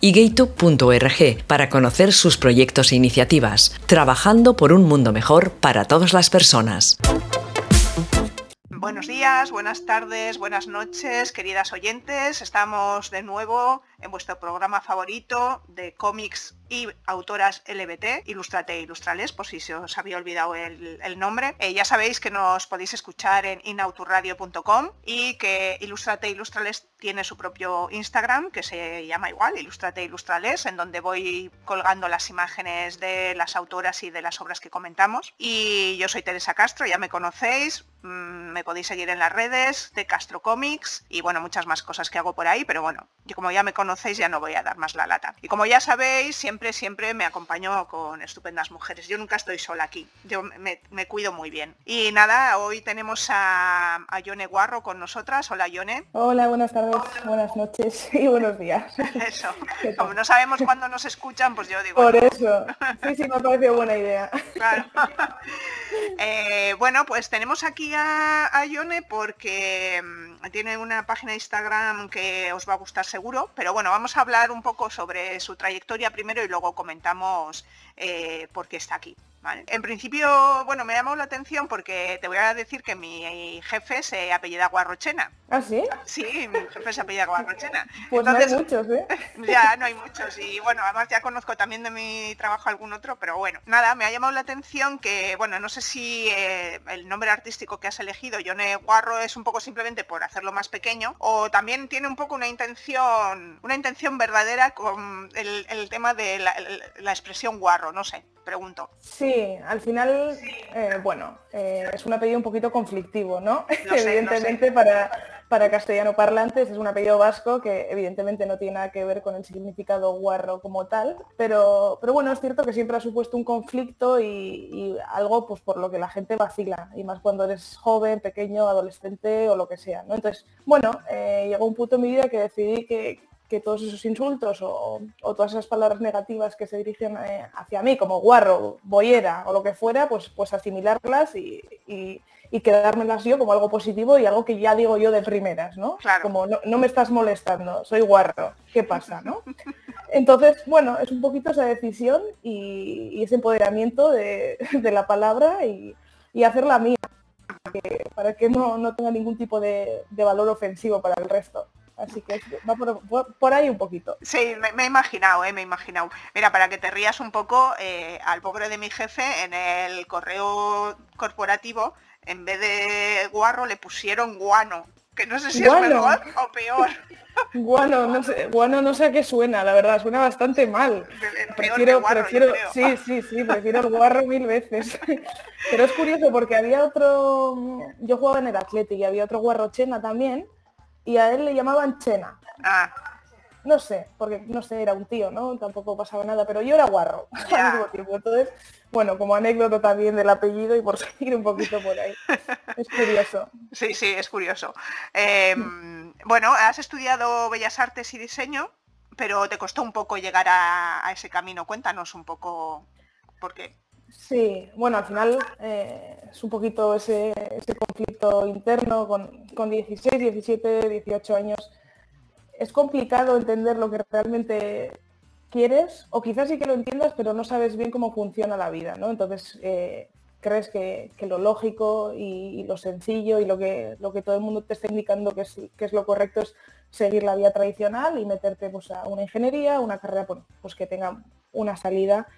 y gaytube.org para conocer sus proyectos e iniciativas, trabajando por un mundo mejor para todas las personas. Buenos días, buenas tardes, buenas noches, queridas oyentes. Estamos de nuevo en vuestro programa favorito de cómics y autoras LBT, Ilustrate Ilustrales, por si se os había olvidado el, nombre. Eh, ya sabéis que nos podéis escuchar en inauturradio.com y que Ilustrate Ilustrales tiene su propio Instagram que se llama igual, Ilustrate Ilustrales, en donde voy colgando las imágenes de las autoras y de las obras que comentamos. Y yo soy Teresa Castro, ya me conocéis, mm, me podéis seguir en las redes de Castro Comics y bueno, muchas más cosas que hago por ahí, pero bueno, yo como ya me conocéis ya no voy a dar más la lata. Y como ya sabéis, siempre, siempre me acompaño con estupendas mujeres. Yo nunca estoy sola aquí, yo me, cuido muy bien. Y nada, hoy tenemos a, a Yone Guarro con nosotras. Hola Yone. Hola, buenas tardes, buenas noches y buenos días. Eso, como no sabemos cuándo nos escuchan, pues yo digo... Por eso, sí, sí, me parece buena idea. Claro. Eh, bueno, pues tenemos aquí a, a Yone porque mm, tiene una página de Instagram que os va a gustar seguro, pero bueno, vamos a hablar un poco sobre su trayectoria primero y luego comentamos eh, por qué está aquí. En principio, bueno, me ha llamado la atención porque te voy a decir que mi jefe se apellida Guarrochena. ¿Ah, sí? Sí, mi jefe se apellida Guarrochena. Pues no hay muchos, ¿eh? Ya, no hay muchos. Y bueno, además ya conozco también de mi trabajo algún otro, pero bueno, nada, me ha llamado la atención que, bueno, no sé si eh, el nombre artístico que has elegido, Yone Guarro, es un poco simplemente por hacerlo más pequeño, o también tiene un poco una intención, una intención verdadera con el, tema de la expresión guarro, no sé pregunto. Sí, al final, eh, bueno, eh, es un apellido un poquito conflictivo, ¿no? evidentemente para, para castellano parlantes es un apellido vasco que evidentemente no tiene nada que ver con el significado guarro como tal, pero, pero bueno, es cierto que siempre ha supuesto un conflicto y, algo pues por lo que la gente vacila, y más cuando eres joven, pequeño, adolescente o lo que sea, ¿no? Entonces, bueno, eh, llegó un punto en mi vida que decidí que, que todos esos insultos o, todas esas palabras negativas que se dirigen eh, hacia mí, como guarro, boyera o lo que fuera, pues, pues asimilarlas y, y, quedármelas yo como algo positivo y algo que ya digo yo de primeras, ¿no? Como no, me estás molestando, soy guarro, ¿qué pasa, no? Entonces, bueno, es un poquito esa decisión y, ese empoderamiento de, la palabra y, hacerla mía, para que, no, tenga ningún tipo de valor ofensivo para el resto. Así que va por, ahí un poquito. Sí, me, he imaginado, eh, me he imaginado. Mira, para que te rías un poco, eh, al pobre de mi jefe, en el correo corporativo, en vez de guarro, le pusieron guano. Que no sé si es mejor o peor. Guano, no sé, guano no sé a qué suena, la verdad, suena bastante mal. prefiero, prefiero, sí, sí, sí, prefiero el guarro mil veces. Pero es curioso porque había otro, yo jugaba en el Atlético y había otro guarrochena también, y a él le llamaban Chena. Ah. No sé, porque no sé, era un tío, ¿no? Tampoco pasaba nada, pero yo era guarro al mismo tiempo. Entonces, bueno, como anécdota también del apellido y por seguir un poquito por ahí. Es curioso. Sí, sí, es curioso. Em, bueno, has estudiado Bellas Artes y Diseño, pero te costó un poco llegar a, a ese camino. Cuéntanos un poco por qué. Sí, bueno, al final eh, es un poquito ese, conflicto interno con, con, 16, 17, 18 años. Es complicado entender lo que realmente quieres, o quizás sí que lo entiendas, pero no sabes bien cómo funciona la vida, ¿no? Entonces eh, crees que, lo lógico y, lo sencillo y lo que, lo que todo el mundo te está indicando que es, que es lo correcto es seguir la vía tradicional y meterte pues, a una ingeniería, una carrera pues, que tenga una salida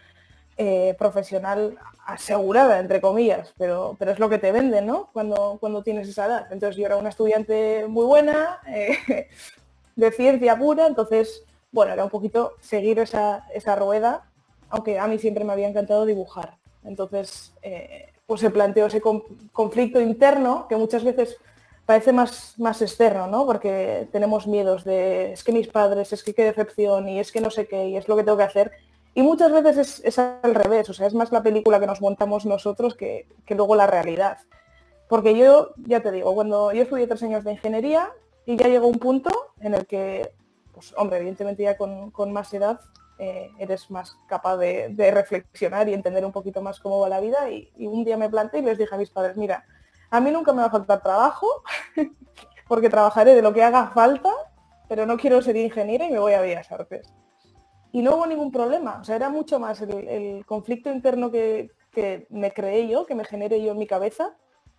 eh, profesional asegurada, entre comillas, pero, pero es lo que te venden, ¿no? Cuando, cuando tienes esa edad. Entonces yo era una estudiante muy buena, eh, de ciencia pura, entonces, bueno, era un poquito seguir esa, esa, rueda, aunque a mí siempre me había encantado dibujar. Entonces, eh, pues se planteó ese conflicto interno que muchas veces parece más, más externo, ¿no? Porque tenemos miedos de, es que mis padres, es que qué decepción, y es que no sé qué, y es lo que tengo que hacer. Y muchas veces es, al revés, o sea, es más la película que nos montamos nosotros que, luego la realidad. Porque yo, ya te digo, cuando yo estudié tres años de ingeniería y ya llegó un punto en el que, pues hombre, evidentemente ya con, más edad eh, eres más capaz de, reflexionar y entender un poquito más cómo va la vida. Y, un día me planté y les dije a mis padres, mira, a mí nunca me va a faltar trabajo, porque trabajaré de lo que haga falta, pero no quiero ser ingeniera y me voy a Bellas Artes y no hubo ningún problema. O sea, era mucho más el, conflicto interno que, me creé yo, que me generé yo en mi cabeza,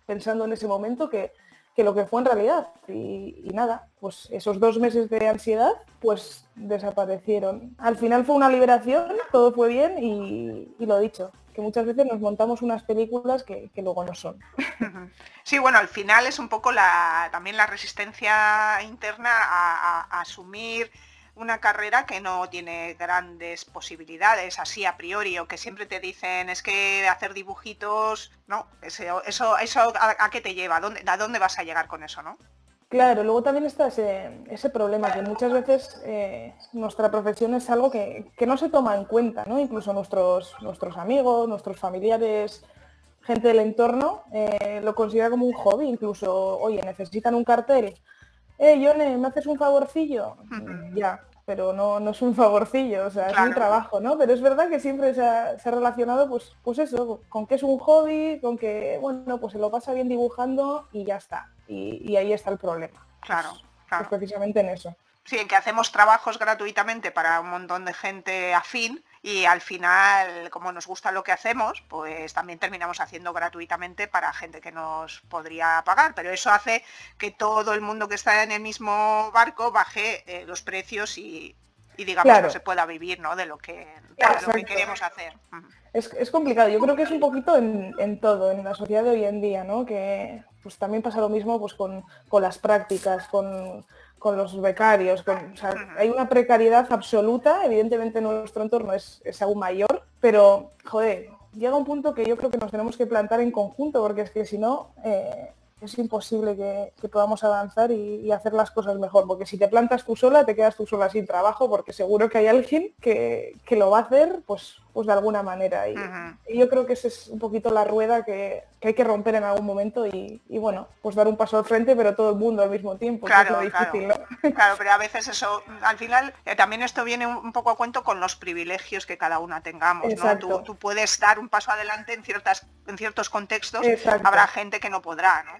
pensando en ese momento, que, lo que fue en realidad. Y, nada, pues esos dos meses de ansiedad, pues desaparecieron. Al final fue una liberación, todo fue bien y, lo dicho, que muchas veces nos montamos unas películas que, luego no son. Sí, bueno, al final es un poco la, también la resistencia interna a asumir una carrera que no tiene grandes posibilidades así a priori o que siempre te dicen es que hacer dibujitos, no, eso, eso, a, qué te lleva, ¿A dónde, ¿a dónde vas a llegar con eso, no? Claro, luego también está ese, problema que muchas veces eh, nuestra profesión es algo que, no se toma en cuenta, ¿no? Incluso nuestros, nuestros amigos, nuestros familiares, gente del entorno, eh, lo considera como un hobby, incluso, oye, necesitan un cartel, eh, Yone, ¿me haces un favorcillo? Ya, pero no, no es un favorcillo, o sea, es un trabajo, ¿no? Pero es verdad que siempre se ha, relacionado, pues, pues eso, con que es un hobby, con que, bueno, pues se lo pasa bien dibujando y ya está. Y, ahí está el problema. Claro, pues, pues claro. precisamente en eso. Sí, en que hacemos trabajos gratuitamente para un montón de gente afín y al final, como nos gusta lo que hacemos, pues también terminamos haciendo gratuitamente para gente que nos podría pagar, pero eso hace que todo el mundo que está en el mismo barco baje eh, los precios y, digamos no se pueda vivir ¿no? de lo que, queremos hacer. Es, complicado, yo creo que es un poquito en, todo, en la sociedad de hoy en día, ¿no? que pues también pasa lo mismo pues, con, con las prácticas, con con los becarios. hay una precariedad absoluta, evidentemente nuestro entorno es, aún mayor, pero, joder, llega un punto que yo creo que nos tenemos que plantar en conjunto, porque es que si no, eh, es imposible que, podamos avanzar y, hacer las cosas mejor, porque si te plantas tú sola, te quedas tú sola sin trabajo, porque seguro que hay alguien que, lo va a hacer, pues, pues de alguna manera. Y, yo creo que esa es un poquito la rueda que, hay que romper en algún momento y, bueno, pues dar un paso al frente, pero todo el mundo al mismo tiempo. Claro, difícil, claro. pero a veces eso, al final, eh, también esto viene un poco a cuento con los privilegios que cada una tengamos. ¿no? Tú, puedes dar un paso adelante en ciertas en ciertos contextos, habrá gente que no podrá, ¿no?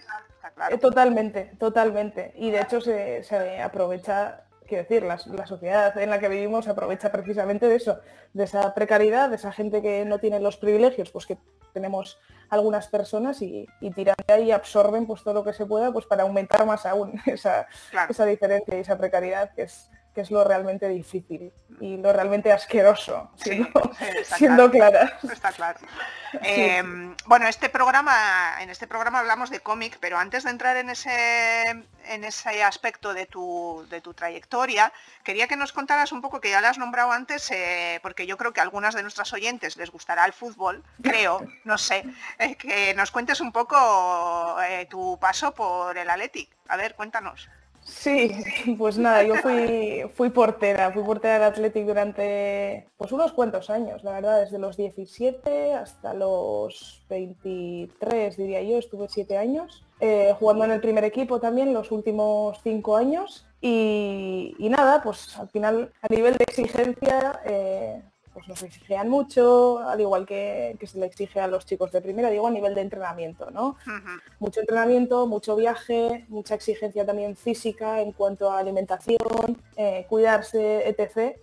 Eh, totalmente, totalmente. Y de hecho se, aprovecha, quiero decir, la, sociedad en la que vivimos aprovecha precisamente de eso, de esa precariedad, de esa gente que no tiene los privilegios, pues que tenemos algunas personas y, tiran de ahí y absorben pues todo lo que se pueda pues para aumentar más aún esa, esa diferencia y esa precariedad que es que es lo realmente difícil y lo realmente asqueroso, siendo, clara. Está claro. Em, bueno, este programa, en este programa hablamos de cómic, pero antes de entrar en ese, en ese aspecto de tu, de tu trayectoria, quería que nos contaras un poco, que ya lo has nombrado antes, eh, porque yo creo que a algunas de nuestras oyentes les gustará el fútbol, creo, no sé, eh, que nos cuentes un poco eh, tu paso por el Athletic. A ver, cuéntanos. Sí, pues nada, yo fui, fui portera, fui portera del Athletic durante pues unos cuantos años, la verdad, desde los 17 hasta los 23, diría yo, estuve siete años, eh, jugando en el primer equipo también los últimos cinco años y, nada, pues al final a nivel de exigencia eh, pues nos exigían mucho, al igual que, se le exige a los chicos de primera, digo a nivel de entrenamiento, ¿no? Mucho entrenamiento, mucho viaje, mucha exigencia también física en cuanto a alimentación, eh, cuidarse, etc.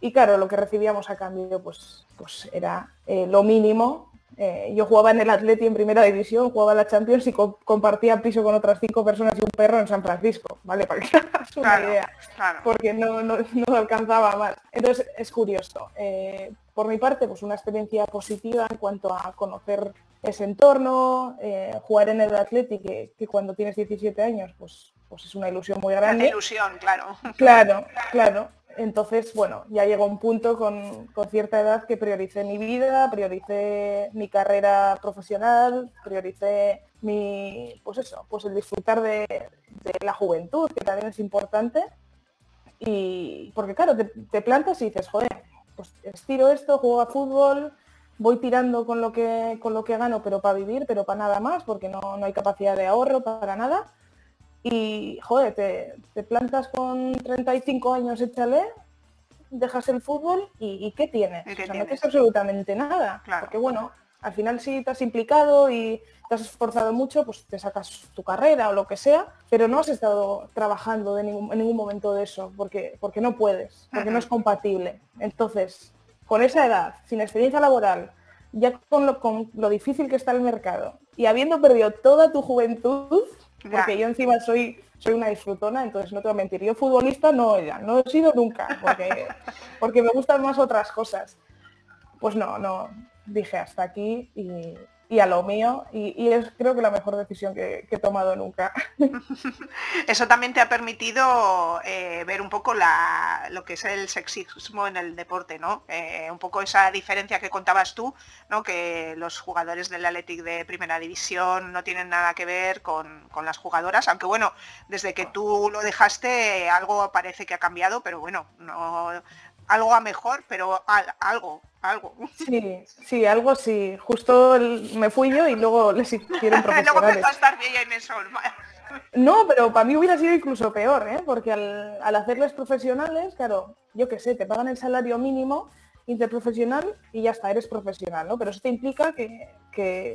Y claro, lo que recibíamos a cambio pues, pues era eh, lo mínimo eh, yo jugaba en el Atleti en primera división, jugaba en la Champions y compartía piso con otras cinco personas y un perro en San Francisco, ¿vale? Para que hagas una idea, porque no, no, alcanzaba más. Entonces es curioso. Eh, por mi parte, pues una experiencia positiva en cuanto a conocer ese entorno, eh, jugar en el Atleti, que, que, cuando tienes 17 años, pues, pues es una ilusión muy grande. Una ilusión, claro. Claro, claro. Entonces, bueno, ya llegó un punto con, cierta edad que prioricé mi vida, prioricé mi carrera profesional, prioricé mi, pues eso, pues el disfrutar de, la juventud, que también es importante. Y porque claro, te, plantas y dices, joder, pues estiro esto, juego a fútbol, voy tirando con lo que con lo que gano, pero para vivir, pero para nada más, porque no, no hay capacidad de ahorro para nada y, joder, te, plantas con 35 años, échale, dejas el fútbol y, ¿qué tienes? o sea, no tienes absolutamente nada. Porque, bueno, al final si te has implicado y te has esforzado mucho, pues te sacas tu carrera o lo que sea, pero no has estado trabajando en ningún momento de eso, porque, porque no puedes, porque no es compatible. Entonces, con esa edad, sin experiencia laboral, ya con lo, con lo difícil que está el mercado y habiendo perdido toda tu juventud, porque yo encima soy soy una disfrutona, entonces no te voy a mentir. Yo futbolista no, ya, no he sido nunca, porque, porque me gustan más otras cosas. Pues no, no, dije hasta aquí y, y a lo mío y, es creo que la mejor decisión que, he tomado nunca. Eso también te ha permitido eh, ver un poco la, lo que es el sexismo en el deporte, ¿no? Eh, un poco esa diferencia que contabas tú, ¿no? Que los jugadores del Athletic de primera división no tienen nada que ver con, con las jugadoras, aunque bueno, desde que tú lo dejaste algo parece que ha cambiado, pero bueno, no algo a mejor, pero algo, algo. Sí, sí, algo sí. Justo me fui yo y luego les hicieron profesionales. luego empezó a estar bien en eso. No, pero para mí hubiera sido incluso peor, ¿eh? porque al, al hacerles profesionales, claro, yo qué sé, te pagan el salario mínimo interprofesional y ya está, eres profesional, ¿no? Pero eso te implica que,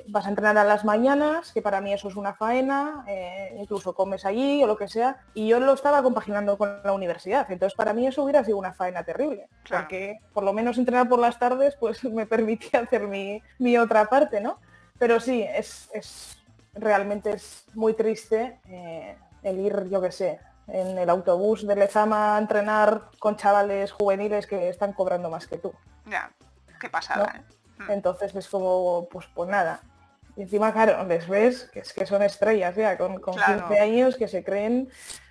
vas a entrenar a las mañanas, que para mí eso es una faena, eh, incluso comes allí o lo que sea, y yo lo estaba compaginando con la universidad, entonces para mí eso hubiera sido una faena terrible, porque por lo menos entrenar por las tardes pues me permitía hacer mi, otra parte, ¿no? Pero sí, es, realmente es muy triste eh, el ir, yo qué sé, en el autobús de Lezama a entrenar con chavales juveniles que están cobrando más que tú. Ya, qué pasada. ¿eh? Mm. Entonces es como, pues, pues nada. Y encima, claro, les ves que, es que son estrellas ya, con, con 15 años que se creen,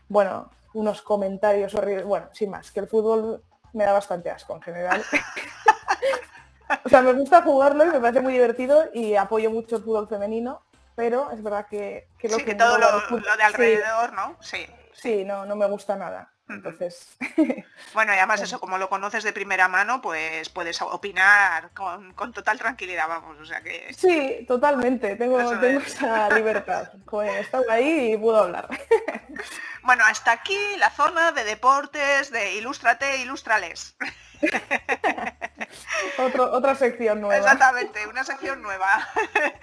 bueno, unos comentarios horribles. Bueno, sin más, que el fútbol me da bastante asco en general. o sea, me gusta jugarlo y me parece muy divertido y apoyo mucho el fútbol femenino, pero es verdad que, que lo que, todo lo, de alrededor, ¿no? Sí. Sí, no, no me gusta nada. Entonces. Bueno, y además eso, como lo conoces de primera mano, pues puedes opinar con, total tranquilidad, vamos, o sea que. Sí, totalmente, tengo, tengo esa libertad. Pues estaba ahí y puedo hablar. Bueno, hasta aquí la zona de deportes de Ilústrate, Ilustrales. otra sección nueva. Exactamente, una sección nueva.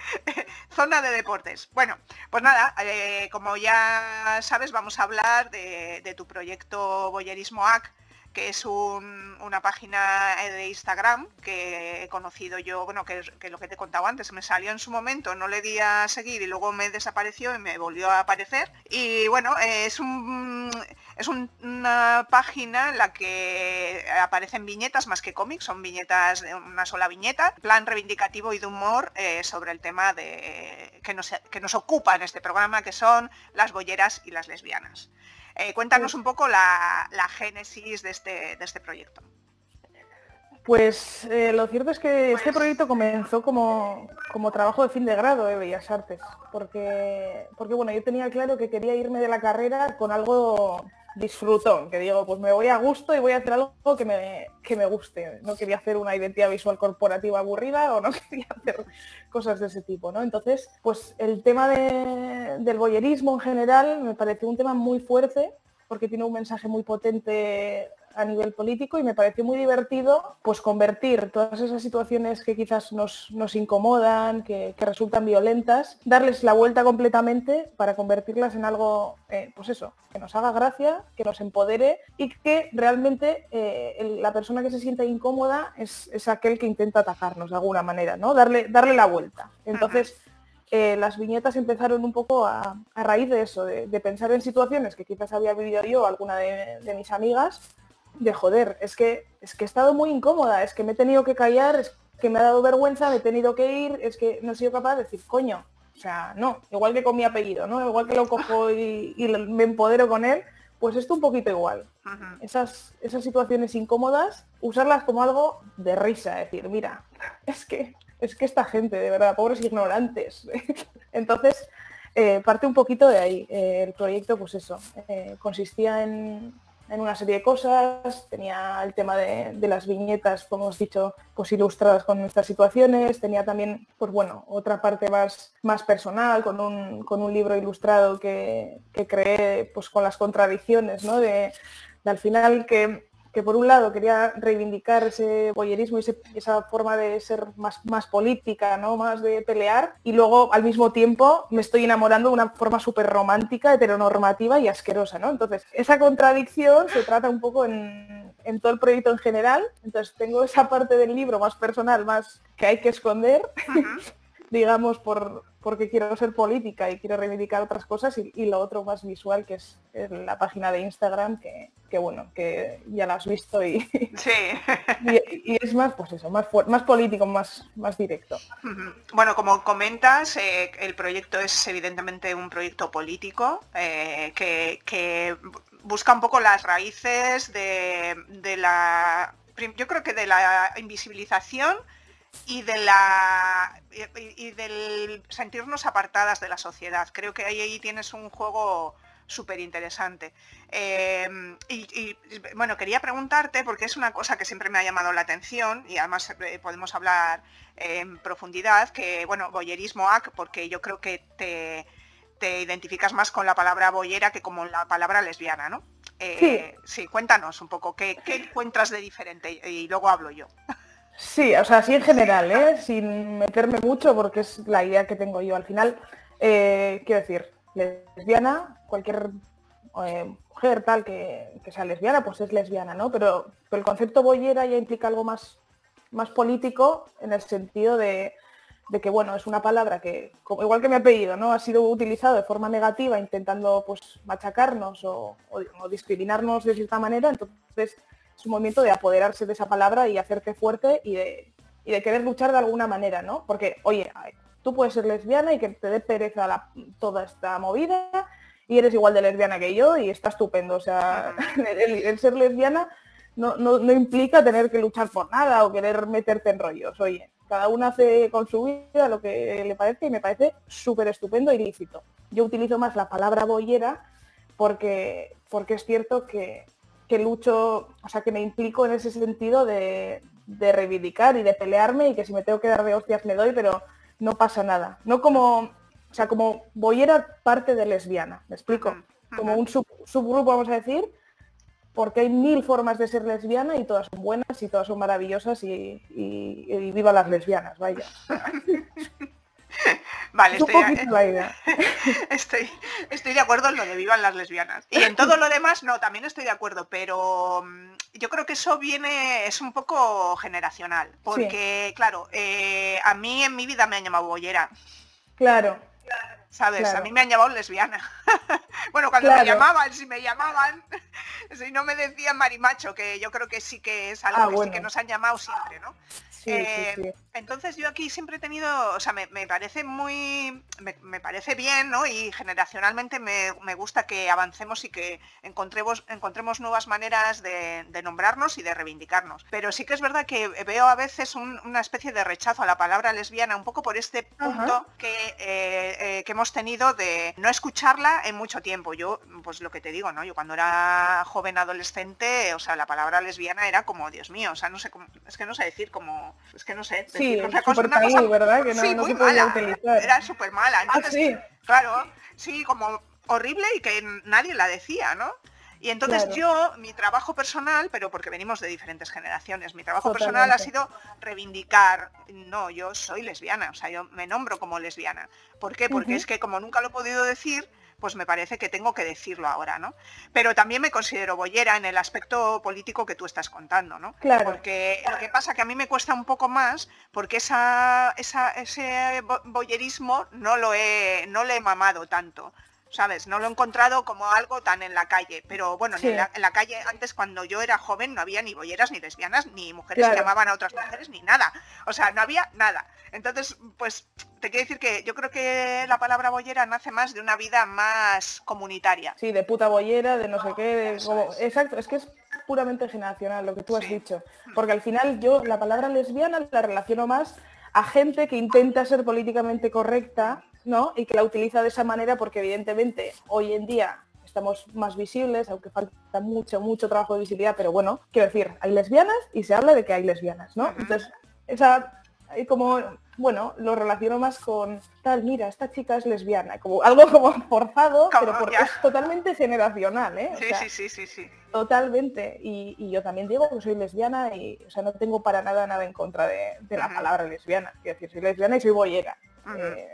Zona de deportes. Bueno, pues nada, eh, como ya sabes, vamos a hablar de, tu proyecto Boyerismo AC que es una página de Instagram que he conocido yo, bueno, que, que, lo que te he contado antes, me salió en su momento, no le di a seguir y luego me desapareció y me volvió a aparecer. Y bueno, es una página en la que aparecen viñetas más que cómics, son viñetas de una sola viñeta, plan reivindicativo y de humor eh, sobre el tema de, que, nos, que nos ocupa en este programa, que son las bolleras y las lesbianas. Eh, cuéntanos un poco la, génesis de este, de este proyecto. Pues eh, lo cierto es que este proyecto comenzó como, como, trabajo de fin de grado de Bellas Artes, porque, porque bueno, yo tenía claro que quería irme de la carrera con algo disfrutón, que digo, pues me voy a gusto y voy a hacer algo que me, que me guste. No quería hacer una identidad visual corporativa aburrida o no quería hacer cosas de ese tipo, ¿no? Entonces, pues el tema del boyerismo en general me pareció un tema muy fuerte porque tiene un mensaje muy potente a nivel político y me pareció muy divertido pues convertir todas esas situaciones que quizás nos, incomodan, que, resultan violentas, darles la vuelta completamente para convertirlas en algo, eh, pues eso, que nos haga gracia, que nos empodere y que realmente eh, la persona que se siente incómoda es, aquel que intenta atacarnos de alguna manera, ¿no? Darle, darle la vuelta. Entonces, eh, las viñetas empezaron un poco a, raíz de eso, de, pensar en situaciones que quizás había vivido yo o alguna de mis amigas de joder, es que, es que he estado muy incómoda, es que me he tenido que callar, es que me ha dado vergüenza, me he tenido que ir, es que no he sido capaz de decir, coño, o sea, no, igual que con mi apellido, ¿no? Igual que lo cojo y, me empodero con él, Pues esto un poquito igual. esas, esas situaciones incómodas, usarlas como algo de risa, decir, mira, es que, es que esta gente, de verdad, pobres ignorantes. Entonces, eh, parte un poquito de ahí. Eh, el proyecto, pues eso, eh, consistía en, en una serie de cosas, tenía el tema de, las viñetas, como hemos dicho, pues ilustradas con nuestras situaciones, tenía también, pues bueno, otra parte más, más personal, con un, con un libro ilustrado que, que creé pues con las contradicciones, ¿no? de al final que que por un lado quería reivindicar ese boyerismo y esa forma de ser más, más política, ¿no? más de pelear, y luego al mismo tiempo me estoy enamorando de una forma súper romántica, heteronormativa y asquerosa. ¿no? Entonces, esa contradicción se trata un poco en, en todo el proyecto en general. Entonces, tengo esa parte del libro más personal, más que hay que esconder, digamos, por, porque quiero ser política y quiero reivindicar otras cosas y, lo otro más visual que es, la página de Instagram que, bueno, que ya la has visto y, sí. y, es más, pues eso, más, más político, más, más directo. Bueno, como comentas, eh, el proyecto es evidentemente un proyecto político eh, que, busca un poco las raíces de, de la, yo creo que de la invisibilización y de la y, del sentirnos apartadas de la sociedad. Creo que ahí, ahí tienes un juego súper interesante. Em, y, bueno, quería preguntarte, porque es una cosa que siempre me ha llamado la atención, y además eh, podemos hablar en profundidad, que bueno, boyerismo ac, porque yo creo que te, te, identificas más con la palabra boyera que como la palabra lesbiana, ¿no? Eh, sí. cuéntanos un poco, ¿qué, ¿qué encuentras de diferente? Y luego hablo yo. Sí, o sea, sí en general, ¿eh? sin meterme mucho porque es la idea que tengo yo. Al final, eh, quiero decir, lesbiana, cualquier eh, mujer tal que, sea lesbiana, pues es lesbiana, ¿no? Pero, el concepto boyera ya implica algo más, más político en el sentido de, que, bueno, es una palabra que, igual que mi apellido, ¿no? Ha sido utilizado de forma negativa intentando, pues, machacarnos o discriminarnos de cierta manera, entonces es un movimiento de apoderarse de esa palabra y hacerte fuerte y de, de querer luchar de alguna manera, ¿no? Porque, oye, tú puedes ser lesbiana y que te dé pereza toda esta movida y eres igual de lesbiana que yo y está estupendo. O sea, el, ser lesbiana no, implica tener que luchar por nada o querer meterte en rollos. Oye, cada una hace con su vida lo que le parece y me parece súper estupendo y lícito. Yo utilizo más la palabra boyera porque, porque es cierto que, que lucho, o sea, que me implico en ese sentido de, reivindicar y de pelearme y que si me tengo que dar de hostias me doy, pero no pasa nada. No como, o sea, como a parte de lesbiana, ¿me explico? Como un subgrupo, vamos a decir, porque hay mil formas de ser lesbiana y todas son buenas y todas son maravillosas y, y viva las lesbianas, vaya. Vale, estoy, estoy, de acuerdo en lo de vivan las lesbianas. Y en todo lo demás, no, también estoy de acuerdo, pero mm, yo creo que eso viene, es un poco generacional. Porque, claro, eh, a mí en mi vida me han llamado bollera. Claro. ¿Sabes? A mí me han llamado lesbiana. bueno, cuando me llamaban, si me llamaban, si no me decían marimacho, que yo creo que sí que es algo ah, que sí que nos han llamado siempre, ¿no? Eh, entonces yo aquí siempre he tenido, o sea, me, parece muy, me, parece bien, ¿no? Y generacionalmente me, gusta que avancemos y que encontremos, encontremos nuevas maneras de, nombrarnos y de reivindicarnos. Pero sí que es verdad que veo a veces una especie de rechazo a la palabra lesbiana, un poco por este punto que, que hemos tenido de no escucharla en mucho tiempo. Yo, pues lo que te digo, ¿no? Yo cuando era joven adolescente, o sea, la palabra lesbiana era como, Dios mío, o sea, no sé cómo, es que no sé decir como es que no sé. Sí, una cosa, ¿verdad? Que no, sí, muy mala. Era súper mala. Ah, entonces, claro, sí, como horrible y que nadie la decía, ¿no? Y entonces yo, mi trabajo personal, pero porque venimos de diferentes generaciones, mi trabajo personal ha sido reivindicar, no, yo soy lesbiana, o sea, yo me nombro como lesbiana. ¿Por qué? Porque es que como nunca lo he podido decir, pues me parece que tengo que decirlo ahora, ¿no? Pero también me considero boyera en el aspecto político que tú estás contando, ¿no? Claro. Porque lo que pasa que a mí me cuesta un poco más porque esa, ese boyerismo no lo he, no le he mamado tanto. ¿Sabes? No lo he encontrado como algo tan en la calle, pero bueno, en, la, calle antes cuando yo era joven no había ni bolleras, ni lesbianas, ni mujeres que llamaban a otras mujeres, ni nada. O sea, no había nada. Entonces, pues te quiero decir que yo creo que la palabra bollera nace más de una vida más comunitaria. Sí, de puta bollera, de no sé qué, exacto, es que es puramente generacional lo que tú has dicho, porque al final yo la palabra lesbiana la relaciono más a gente que intenta ser políticamente correcta, ¿no? Y que la utiliza de esa manera porque evidentemente hoy en día estamos más visibles, aunque falta mucho, mucho trabajo de visibilidad, pero bueno, quiero decir, hay lesbianas y se habla de que hay lesbianas, ¿no? Entonces, esa, hay como, bueno, lo relaciono más con tal, mira, esta chica es lesbiana, como algo como forzado, pero porque es totalmente generacional, ¿eh? Sí, sí, sí, sí, Totalmente. Y, yo también digo que soy lesbiana y, o sea, no tengo para nada nada en contra de, la palabra lesbiana. Quiero decir, soy lesbiana y soy boyera. Eh,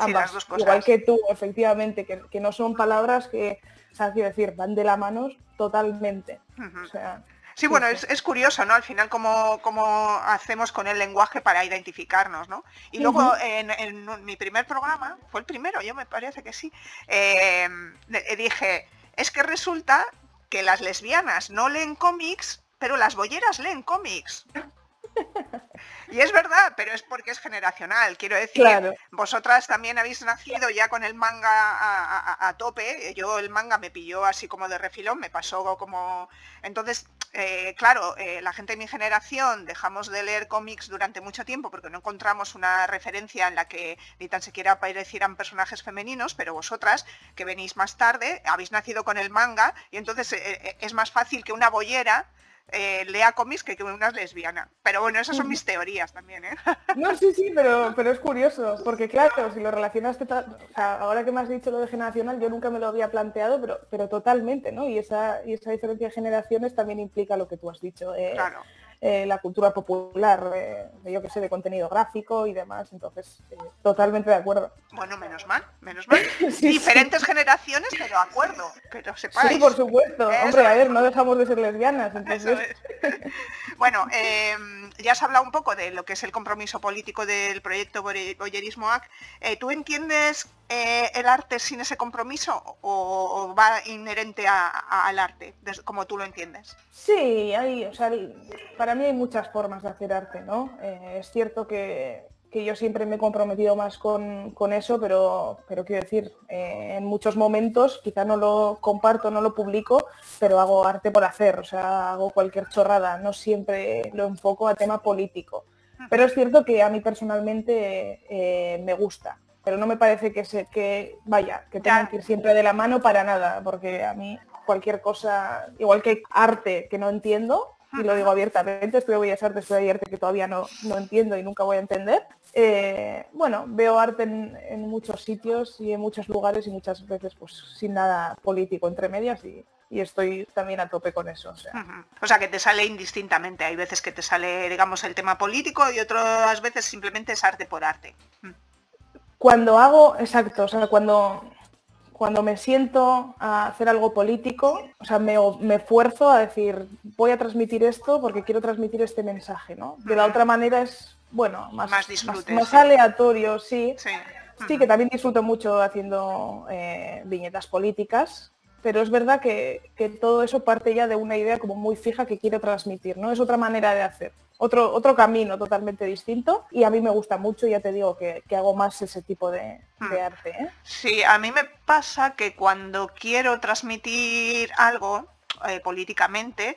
ambas, igual que tú, efectivamente, que, no son palabras que, o sea, quiero decir, van de la mano totalmente. O sea, Sí, bueno, es, curioso, ¿no? Al final cómo, hacemos con el lenguaje para identificarnos, ¿no? Y luego en, mi primer programa, fue el primero, yo me parece que sí, em, dije, es que resulta que las lesbianas no leen cómics, pero las bolleras leen cómics. Y es verdad, pero es porque es generacional. Quiero decir, vosotras también habéis nacido ya con el manga a, tope. Yo el manga me pilló así como de refilón, me pasó como... Entonces, eh, claro, eh, la gente de mi generación dejamos de leer cómics durante mucho tiempo porque no encontramos una referencia en la que ni tan siquiera aparecieran personajes femeninos, pero vosotras, que venís más tarde, habéis nacido con el manga y entonces eh, es más fácil que una bollera eh, lea cómics que, que una lesbiana. Pero bueno, esas son mis teorías también, ¿eh? No, sí, sí, pero, pero es curioso, porque claro, si lo relacionaste, ahora que me has dicho lo de generacional, yo nunca me lo había planteado, pero, pero totalmente, ¿no? Y esa, y esa diferencia de generaciones también implica lo que tú has dicho. Eh, claro. Eh, la cultura popular, eh, yo que sé, de contenido gráfico y demás. Entonces, eh, totalmente de acuerdo. Bueno, menos mal, menos mal. Diferentes generaciones, pero acuerdo, pero sepáis. Sí, por supuesto. Hombre, a ver, no dejamos de ser lesbianas. Bueno, em, ya has hablado un poco de lo que es el compromiso político del proyecto Boyerismo AC. ¿Tú entiendes el arte sin ese compromiso o, va inherente al arte, como tú lo entiendes? Sí, hay, o sea, para mí hay muchas formas de hacer arte, ¿no? Eh, es cierto que, yo siempre me he comprometido más con, eso, pero, pero quiero decir, eh, en muchos momentos quizá no lo comparto, no lo publico, pero hago arte por hacer, o sea, hago cualquier chorrada, no siempre lo enfoco a tema político. Pero es cierto que a mí personalmente eh, me gusta, pero no me parece que se que vaya, que tengan que ir siempre de la mano para nada, porque a mí cualquier cosa, igual que arte que no entiendo, y lo digo abiertamente, estudio Bellas Artes, estudio arte que todavía no, no entiendo y nunca voy a entender. Eh, bueno, veo arte en, muchos sitios y en muchos lugares y muchas veces pues sin nada político entre medias y, estoy también a tope con eso. O sea. o sea, que te sale indistintamente. Hay veces que te sale, digamos, el tema político y otras veces simplemente es arte por arte. Cuando hago, exacto, o sea, cuando cuando me siento a hacer algo político, o sea, me, me esfuerzo a decir, voy a transmitir esto porque quiero transmitir este mensaje, ¿no? De la otra manera es, bueno, más, más, aleatorio, sí. sí. que también disfruto mucho haciendo eh, viñetas políticas, pero es verdad que, que, todo eso parte ya de una idea como muy fija que quiero transmitir, ¿no? Es otra manera de hacer otro, otro camino totalmente distinto y a mí me gusta mucho, ya te digo que, hago más ese tipo de, hmm. arte. ¿eh? Sí, a mí me pasa que cuando quiero transmitir algo eh, políticamente,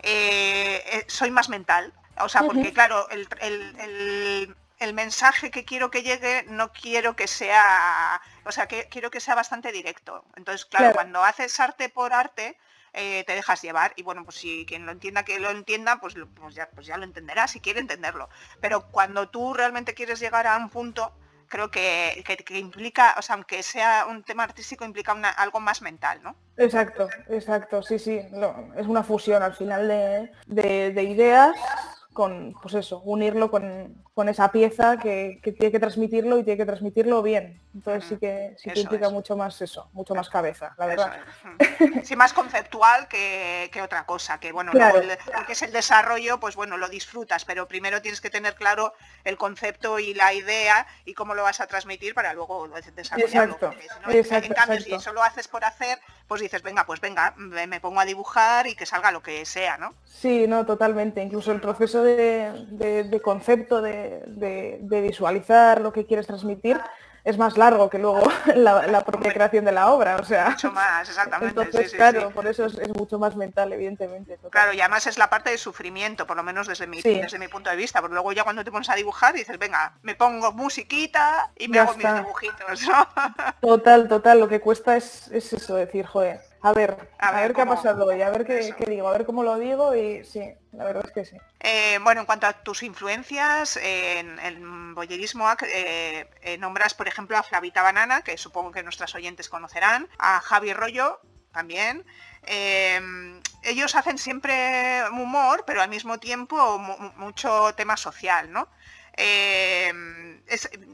eh, soy más mental. O sea, porque claro, el, mensaje que quiero que llegue no quiero que sea, o sea, que quiero que sea bastante directo. Entonces, claro. cuando haces arte por arte, eh, te dejas llevar y bueno, pues si quien lo entienda que lo entienda, pues, pues, ya, pues ya lo entenderá si quiere entenderlo. Pero cuando tú realmente quieres llegar a un punto, creo que, implica, o sea, aunque sea un tema artístico, implica algo más mental, ¿no? Exacto, exacto, sí, sí, es una fusión al final de ideas con, pues eso, unirlo con, esa pieza que, tiene que transmitirlo y tiene que transmitirlo bien. Entonces sí que, sí que implica mucho más eso, mucho más cabeza, la verdad. Sí, más conceptual que, otra cosa, que bueno, que es el desarrollo, pues bueno, lo disfrutas, pero primero tienes que tener claro el concepto y la idea y cómo lo vas a transmitir para luego desarrollarlo. Exacto, en cambio, si eso lo haces por hacer, pues dices, venga, pues venga, me pongo a dibujar y que salga lo que sea, ¿no? Sí, no, totalmente. Incluso el proceso de, concepto, de, de, visualizar lo que quieres transmitir es más largo que luego la, propia creación de la obra, o sea. Mucho más, exactamente. Entonces, claro, por eso es, mucho más mental, evidentemente. Claro, y además es la parte de sufrimiento, por lo menos desde mi, desde mi punto de vista, porque luego ya cuando te pones a dibujar dices, venga, me pongo musiquita y me hago mis dibujitos, Total, total, lo que cuesta es, es eso, decir, joder, a ver, a, ver, qué ha pasado hoy, a ver qué, digo, a ver cómo lo digo y sí, la verdad es que sí. Eh, bueno, en cuanto a tus influencias, en el boyerismo eh, eh, nombras, por ejemplo, a Flavita Banana, que supongo que nuestras oyentes conocerán, a Javi Rollo, también. ellos hacen siempre humor, pero al mismo tiempo mucho tema social, ¿no? Em,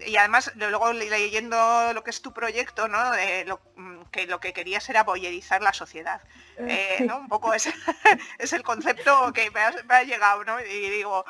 y además, luego leyendo lo que es tu proyecto, ¿no? lo, que lo que querías era boyerizar la sociedad. Eh, eh, Un poco es, es, el concepto que me ha, llegado, ¿no? Y digo,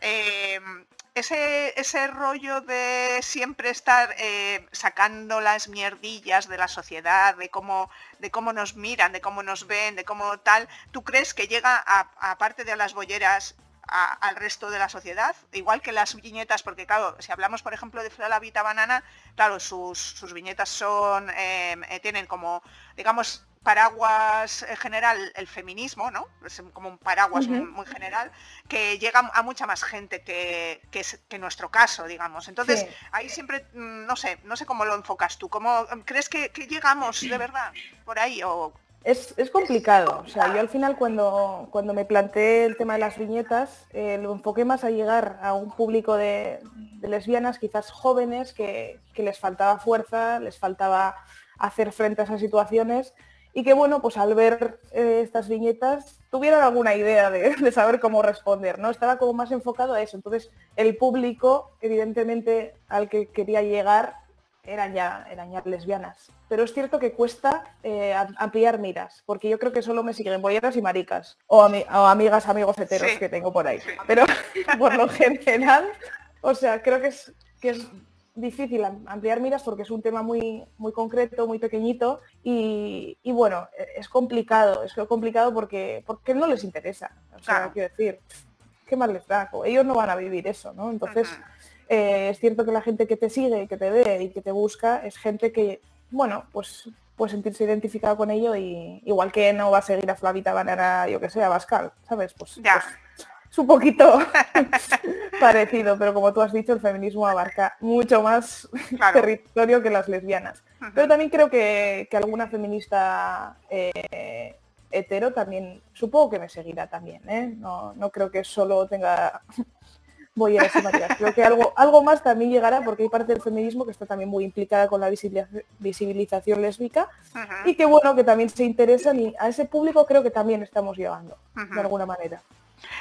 em, ese, ese, rollo de siempre estar eh, sacando las mierdillas de la sociedad, de cómo, de cómo nos miran, de cómo nos ven, de cómo tal, ¿tú crees que llega a, parte de las bolleras al resto de la sociedad, igual que las viñetas, porque claro, si hablamos por ejemplo de la Vita Banana, claro, sus, viñetas son, em, eh, tienen como, digamos, paraguas en general el feminismo, ¿no? Es como un paraguas muy, general, que llega a mucha más gente que, que, nuestro caso, digamos. Entonces, ahí siempre, mm, no sé, no sé cómo lo enfocas tú, ¿cómo crees que, que llegamos de verdad por ahí? O es, complicado. O sea, yo al final cuando, cuando me planteé el tema de las viñetas, lo enfoqué más a llegar a un público de, lesbianas, quizás jóvenes, que, les faltaba fuerza, les faltaba hacer frente a esas situaciones y que bueno, pues al ver eh, estas viñetas tuvieron alguna idea de, de, saber cómo responder, ¿no? Estaba como más enfocado a eso. Entonces, el público, evidentemente, al que quería llegar eran ya, eran ya lesbianas. Pero es cierto que cuesta eh, ampliar miras, porque yo creo que solo me siguen bolleras y maricas, o, amigas, amigos heteros que tengo por ahí. Pero por lo general, o sea, creo que es, que es difícil ampliar miras porque es un tema muy, muy concreto, muy pequeñito y, bueno, e, es complicado, es complicado porque, porque no les interesa. O sea, quiero decir, ¿qué más les da? Ellos no van a vivir eso, ¿no? Entonces, eh, es cierto que la gente que te sigue, que te ve y que te busca es gente que, bueno, pues puede sentirse identificado con ello y igual que no va a seguir a Flavita Banana, yo que sé, a Bascal, ¿sabes? Pues, ya. Pues, es un poquito parecido, pero como tú has dicho, el feminismo abarca mucho más territorio que las lesbianas. Pero también creo que, alguna feminista eh, hetero también, supongo que me seguirá también, ¿eh? no, no creo que solo tenga voy a decir Creo que algo, algo más también llegará porque hay parte del feminismo que está también muy implicada con la visibilización lésbica y que bueno, que también se interesan y a ese público creo que también estamos llevando de alguna manera.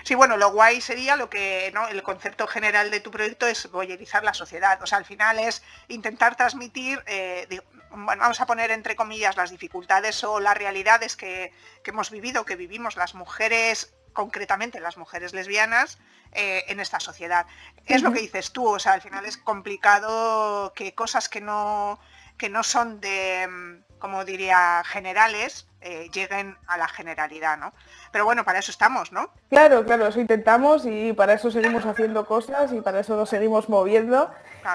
Sí, bueno, lo guay sería lo que, ¿no? El concepto general de tu proyecto es boyerizar la sociedad. O sea, al final es intentar transmitir, eh, bueno, vamos a poner entre comillas las dificultades o las realidades que, que hemos vivido, que vivimos las mujeres concretamente las mujeres lesbianas eh, en esta sociedad. Es lo que dices tú, o sea, al final es complicado que cosas que no, que no son de, mm, como diría, generales, eh, lleguen a la generalidad, ¿no? Pero bueno, para eso estamos, ¿no? Claro, claro, eso intentamos y para eso seguimos haciendo cosas y para eso nos seguimos moviendo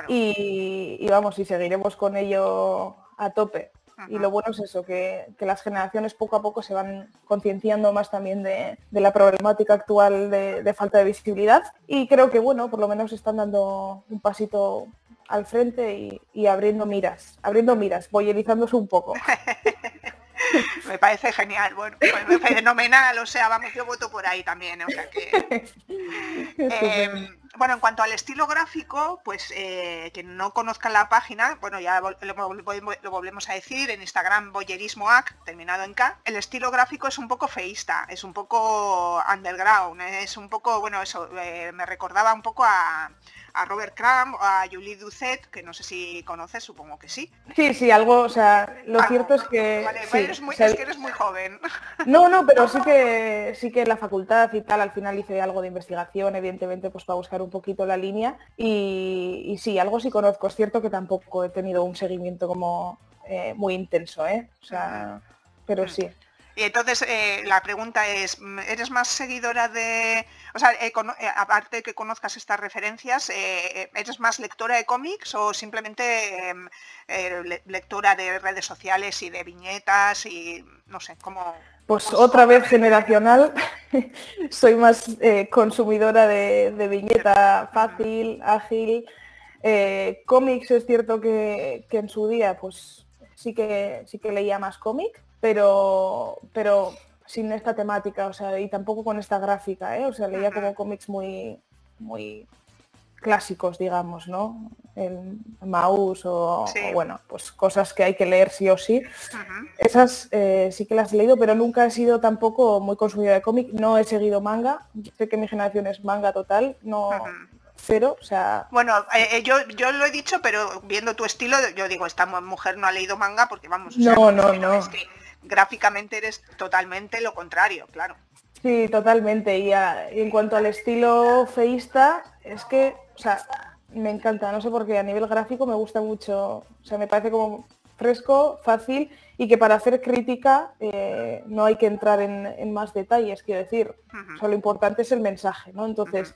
y, y, vamos, y seguiremos con ello a tope. Y lo bueno es eso, que, las generaciones poco a poco se van concienciando más también de, la problemática actual de, falta de visibilidad. Y creo que, bueno, por lo menos están dando un pasito al frente y, abriendo miras, abriendo miras, boyerizándose un poco. me parece genial, bueno, pues fenomenal, o sea, vamos, yo voto por ahí también, o sea que... bueno, en cuanto al estilo gráfico, pues eh, que no conozcan la página, bueno, ya lo, volvemos a decir, en Instagram boyerismoac, terminado en K, el estilo gráfico es un poco feísta, es un poco underground, es un poco, bueno, eso, eh, me recordaba un poco a, a Robert Crumb, a Julie Doucet, que no sé si conoces, supongo que sí. Sí, sí, algo, o sea, lo cierto es que... Vale, eres muy, es que eres muy joven. No, no, pero sí que sí que en la facultad y tal, al final hice algo de investigación, evidentemente, pues para buscar un poquito la línea. Y, y sí, algo sí conozco. Es cierto que tampoco he tenido un seguimiento como eh, muy intenso, ¿eh? O sea, pero sí. Y entonces eh, la pregunta es, ¿eres más seguidora de, o sea, eh, eh, aparte de que conozcas estas referencias, ¿eres más lectora de cómics o simplemente em, lectora de redes sociales y de viñetas y no sé, cómo... Pues otra vez generacional, soy más consumidora de, viñeta fácil, ágil. cómics es cierto que, que en su día pues sí que sí que leía más cómic, pero, pero sin esta temática, o sea, y tampoco con esta gráfica, ¿eh? o sea, leía como cómics muy, muy clásicos, digamos, ¿no? El mouse o, bueno, pues cosas que hay que leer sí o sí. Esas eh, sí que las he leído, pero nunca he sido tampoco muy consumidora de cómic. No he seguido manga. Sé que mi generación es manga total, no cero, o sea. Bueno, eh, eh, yo, yo lo he dicho, pero viendo tu estilo, yo digo, esta mujer no ha leído manga porque vamos. no, no, no gráficamente eres totalmente lo contrario, claro. Sí, totalmente. Y, en cuanto al estilo feísta, es que, o sea, me encanta, no sé por qué, a nivel gráfico me gusta mucho, o sea, me parece como fresco, fácil y que para hacer crítica eh, no hay que entrar en, más detalles, quiero decir, lo importante es el mensaje, ¿no? Entonces,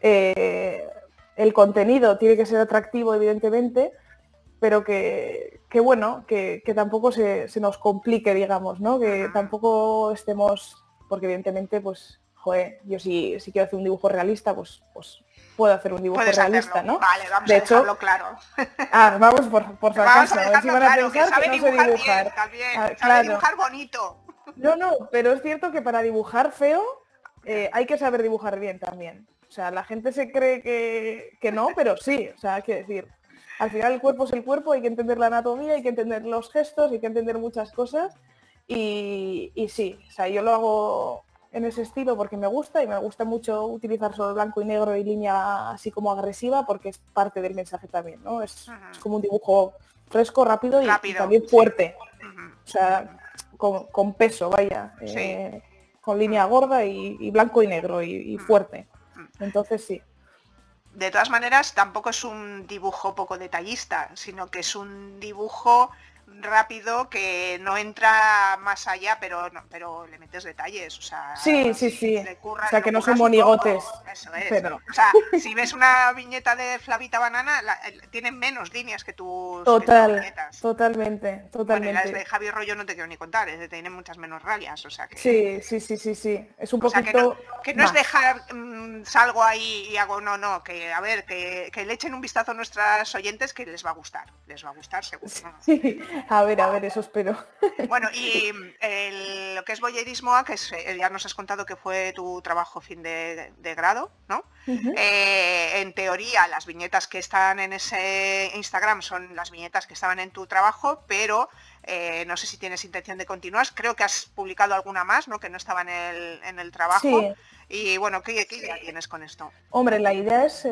eh, el contenido tiene que ser atractivo, evidentemente, pero que, bueno, que, tampoco se, nos complique, digamos, ¿no? Que tampoco estemos, porque evidentemente, pues, joder, yo si, si quiero hacer un dibujo realista, pues, pues puedo hacer un dibujo realista, ¿no? Vale, vamos de a hecho, claro. Ah, vamos por, por si acaso, a van a pensar que, no sé dibujar. también, ah, sabe dibujar bonito. No, no, pero es cierto que para dibujar feo eh, hay que saber dibujar bien también. O sea, la gente se cree que, que no, pero sí, o sea, hay que decir, al final el cuerpo es el cuerpo, hay que entender la anatomía, hay que entender los gestos, hay que entender muchas cosas. Y, sí, o sea, yo lo hago en ese estilo porque me gusta y me gusta mucho utilizar solo blanco y negro y línea así como agresiva porque es parte del mensaje también, ¿no? Es, como un dibujo fresco, rápido y, también fuerte. O sea, con, peso, vaya. Eh, con línea gorda y, blanco y negro y fuerte. Entonces sí. De todas maneras, tampoco es un dibujo poco detallista, sino que es un dibujo rápido que no entra más allá, pero no, pero le metes detalles, o sea, sí, sí, sí, o sea que no son monigotes. eso es. Pero... O sea, si ves una viñeta de Flavita Banana, tienen menos líneas que tus, Total, Totalmente, totalmente. las de Javier Rollo no te quiero ni contar, es de, tienen muchas menos rayas, o sea que. Sí, sí, sí, sí, sí. Es un poquito. que no, es dejar mm, salgo ahí y hago, no, no, que a ver, que, le echen un vistazo a nuestras oyentes que les va a gustar, les va a gustar seguro. Sí. A ver, a ver, eso espero. Bueno, y lo que es boyerismo, que eh, ya nos has contado que fue tu trabajo fin de, grado, ¿no? Eh, en teoría, las viñetas que están en ese Instagram son las viñetas que estaban en tu trabajo, pero eh, no sé si tienes intención de continuar. Creo que has publicado alguna más, ¿no? Que no estaba en el, en el trabajo. Y bueno, ¿qué, idea tienes con esto? Hombre, la idea es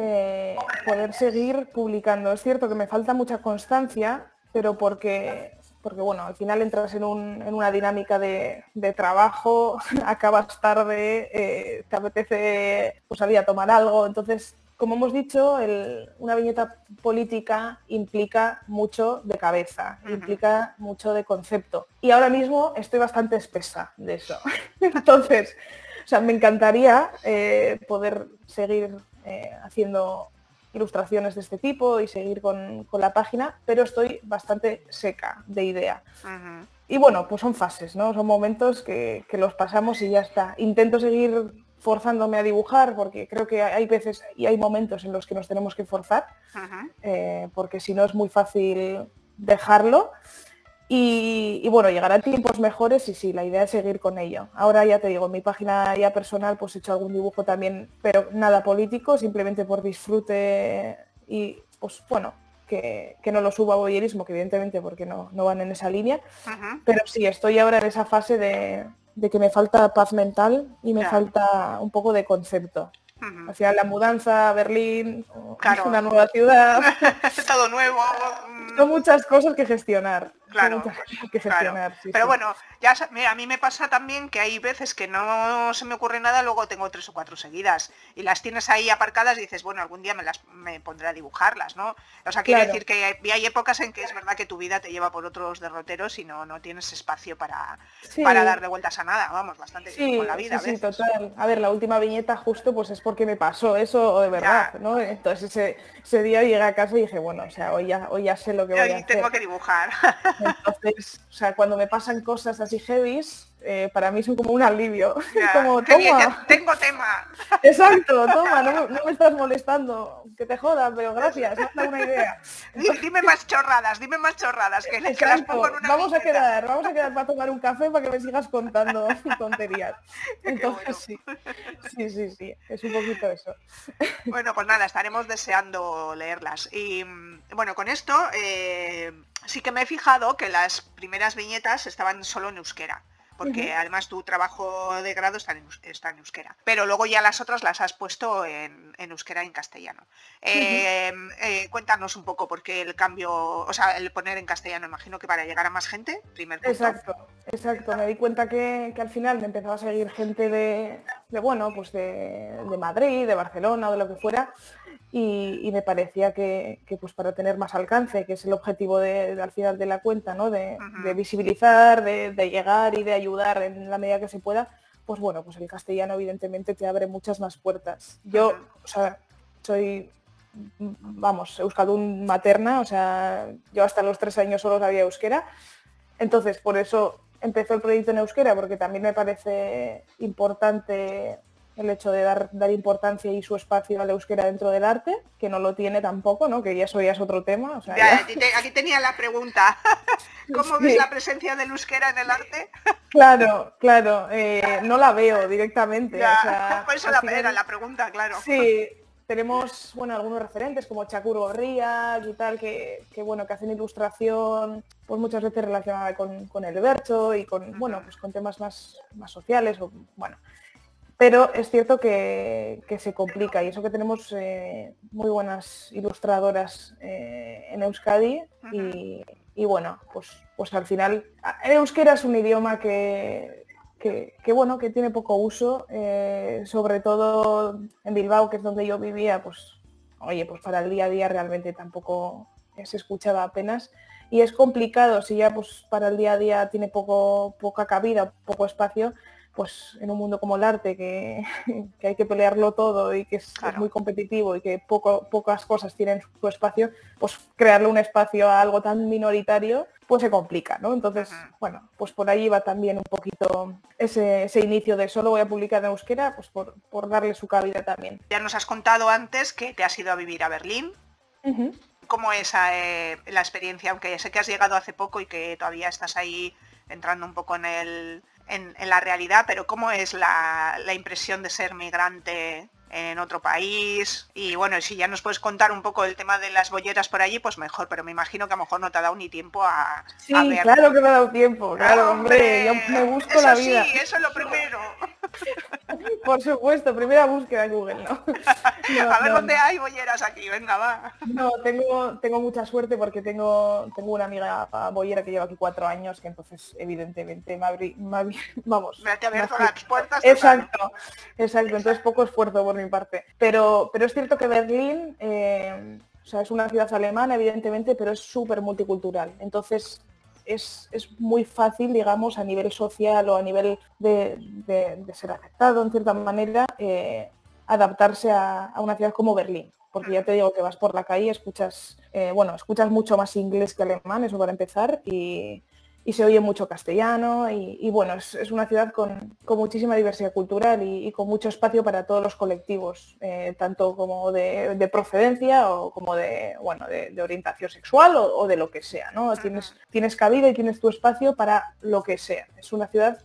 poder seguir publicando. Es cierto que me falta mucha constancia, pero porque, porque bueno, al final entras en, una dinámica de, trabajo, acabas tarde, eh, te apetece pues, salir a tomar algo, entonces como hemos dicho, una viñeta política implica mucho de cabeza, implica mucho de concepto. Y ahora mismo estoy bastante espesa de eso. Entonces, o sea, me encantaría eh, poder seguir eh, haciendo ilustraciones de este tipo y seguir con, la página, pero estoy bastante seca de idea. Y bueno, pues son fases, ¿no? Son momentos que, los pasamos y ya está. Intento seguir forzándome a dibujar porque creo que hay veces y hay momentos en los que nos tenemos que forzar, eh, porque si no es muy fácil dejarlo. Y, bueno, llegarán tiempos mejores y sí, la idea es seguir con ello. Ahora ya te digo, en mi página ya personal pues he hecho algún dibujo también, pero nada político, simplemente por disfrute y pues bueno, que, no lo suba a boyerismo, que evidentemente porque no, no van en esa línea. Pero sí, estoy ahora en esa fase de, que me falta paz mental y me falta un poco de concepto. Hacia la mudanza a Berlín, una nueva ciudad. Todo nuevo, son muchas cosas que gestionar. Claro, que gestionar. Pero bueno, ya a mí me pasa también que hay veces que no se me ocurre nada, luego tengo tres o cuatro seguidas y las tienes ahí aparcadas y dices, bueno, algún día me las me pondré a dibujarlas, ¿no? O sea, quiero decir que hay, épocas en que es verdad que tu vida te lleva por otros derroteros y no, no tienes espacio para, para darle vueltas a nada, vamos, bastante con la vida. Sí, total. A ver, la última viñeta justo pues es porque me pasó eso de verdad, ¿no? Entonces ese, ese día llegué a casa y dije, bueno, o sea, hoy ya, hoy ya sé lo que voy a hacer. tengo que dibujar. Entonces, o sea, cuando me pasan cosas así heavies, eh, para mí son como un alivio. como, toma. tengo tema. Exacto, toma, no, me estás molestando. Que te jodan, pero gracias, no da una idea. dime más chorradas, dime más chorradas, que, las pongo en una Vamos a quedar, vamos a quedar para tomar un café para que me sigas contando tonterías. Entonces sí, sí, sí, sí, es un poquito eso. Bueno, pues nada, estaremos deseando leerlas. Y mm, bueno, con esto eh, sí que me he fijado que las primeras viñetas estaban solo en euskera porque además tu trabajo de grado está en, está en, euskera. Pero luego ya las otras las has puesto en, euskera y en castellano. Em, eh, cuéntanos un poco, porque el cambio, o sea, el poner en castellano, imagino que para llegar a más gente, primer punto. Exacto, exacto. Me di cuenta que, al final me empezaba a seguir gente de, bueno, pues de, de Madrid, de Barcelona o de lo que fuera, y, me parecía que, pues para tener más alcance, que es el objetivo de, al final de la cuenta, ¿no? de, visibilizar, de, llegar y de ayudar en la medida que se pueda, pues bueno, pues el castellano evidentemente te abre muchas más puertas. Yo, o sea, soy, vamos, euskaldun materna, o sea, yo hasta los tres años solo sabía euskera, entonces por eso empezó el proyecto en euskera, porque también me parece importante el hecho de dar, dar importancia y su espacio al euskera dentro del arte, que no lo tiene tampoco, ¿no? Que ya eso ya es otro tema. Aquí, tenía la pregunta. ¿Cómo ves la presencia del euskera en el arte? Claro, claro, eh, no la veo directamente. por eso la, era la pregunta, claro. Sí, tenemos bueno algunos referentes como Chakuro Gorría y tal que, bueno que hacen ilustración pues muchas veces relacionada con, el verso y con bueno pues con temas más, más sociales o bueno pero es cierto que, se complica y eso que tenemos eh, muy buenas ilustradoras eh, en Euskadi y, bueno, pues, pues al final el euskera es un idioma que, bueno, que tiene poco uso, eh, sobre todo en Bilbao, que es donde yo vivía, pues oye, pues para el día a día realmente tampoco se escuchaba apenas. Y es complicado si ya pues para el día a día tiene poco poca cabida, poco espacio, pues en un mundo como el arte, que, hay que pelearlo todo y que es, muy competitivo y que poco, pocas cosas tienen su espacio, pues crearle un espacio a algo tan minoritario, pues se complica, ¿no? Entonces, bueno, pues por ahí va también un poquito ese, inicio de solo voy a publicar en euskera, pues por, darle su cabida también. Ya nos has contado antes que te has ido a vivir a Berlín. ¿Cómo es eh, la experiencia? Aunque sé que has llegado hace poco y que todavía estás ahí entrando un poco en el, en, la realidad, pero cómo es la, la impresión de ser migrante en otro país. Y bueno, si ya nos puedes contar un poco el tema de las bolleras por allí, pues mejor, pero me imagino que a lo mejor no te ha dado ni tiempo a, sí, claro que me ha dado tiempo, claro, hombre, yo me busco la vida. Sí, eso es lo primero. Por supuesto, primera búsqueda en Google, ¿no? a ver dónde hay bolleras aquí, venga, va. No, tengo, tengo mucha suerte porque tengo, tengo una amiga bollera que lleva aquí cuatro años, que entonces evidentemente me abrí, vamos. Me ha abierto las puertas. Exacto, exacto, entonces poco esfuerzo por mi parte. Pero, pero es cierto que Berlín, eh, es una ciudad alemana, evidentemente, pero es súper multicultural. Entonces, es, muy fácil, digamos, a nivel social o a nivel de, ser aceptado en cierta manera, eh, adaptarse a, una ciudad como Berlín. Porque ya te digo que vas por la calle, escuchas, eh, bueno, escuchas mucho más inglés que alemán, eso para empezar, y, y se oye mucho castellano y, bueno, es, una ciudad con, muchísima diversidad cultural y, con mucho espacio para todos los colectivos, eh, tanto como de, procedencia o como de, bueno, de, orientación sexual o, de lo que sea, ¿no? Tienes, tienes cabida y tienes tu espacio para lo que sea. Es una ciudad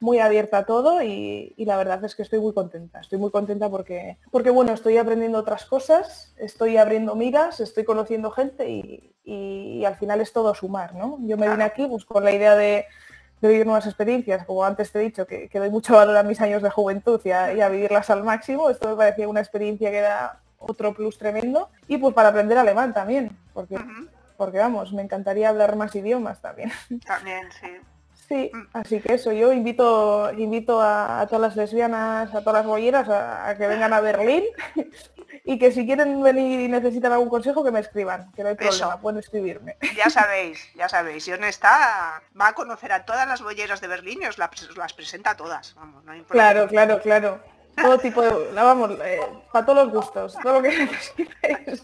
muy abierta a todo y, la verdad es que estoy muy contenta. Estoy muy contenta porque, porque bueno, estoy aprendiendo otras cosas, estoy abriendo miras, estoy conociendo gente y, al final es todo sumar, ¿no? Yo me vine aquí pues, con la idea de, vivir nuevas experiencias, como antes te he dicho, que, doy mucho valor a mis años de juventud y a, vivirlas al máximo. Esto me parecía una experiencia que da otro plus tremendo. Y pues para aprender alemán también, porque porque vamos, me encantaría hablar más idiomas también. También, sí. Sí, así que eso, yo invito invito a, todas las lesbianas, a todas las bolleras a, que vengan a Berlín y que si quieren venir y necesitan algún consejo que me escriban, que no hay problema, pueden escribirme. Ya sabéis, ya sabéis, y está, va a conocer a todas las bolleras de Berlín y os las, presenta a todas. claro, claro, claro todo tipo de, vamos, eh, para todos los gustos, todo lo que.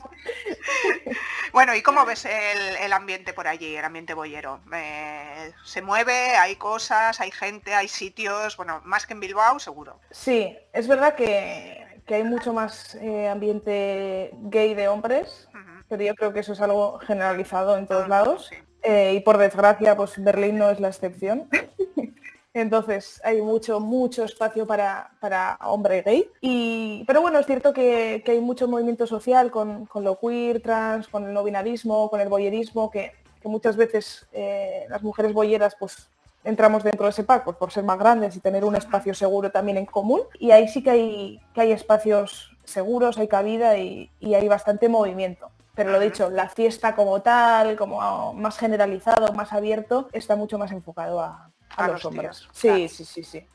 Bueno, ¿y cómo ves el, ambiente por allí, el ambiente boyero? Eh, ¿Se mueve? ¿Hay cosas? ¿Hay gente? ¿Hay sitios? Bueno, más que en Bilbao, seguro. Sí, es verdad que, hay mucho más eh, ambiente gay de hombres, pero yo creo que eso es algo generalizado en todos ah, lados. y por desgracia, pues Berlín no es la excepción. Entonces hay mucho, mucho espacio para, hombre gay. Y, pero bueno, es cierto que, hay mucho movimiento social con, lo queer, trans, con el no binarismo, con el boyerismo, que, muchas veces eh, las mujeres boyeras pues entramos dentro de ese pack pues, por ser más grandes y tener un espacio seguro también en común. Y ahí sí que hay, que hay espacios seguros, hay cabida y, y hay bastante movimiento. Pero lo dicho, la fiesta como tal, como más generalizado, más abierto, está mucho más enfocado a, a, los, hombres. Sí, sí, sí, sí.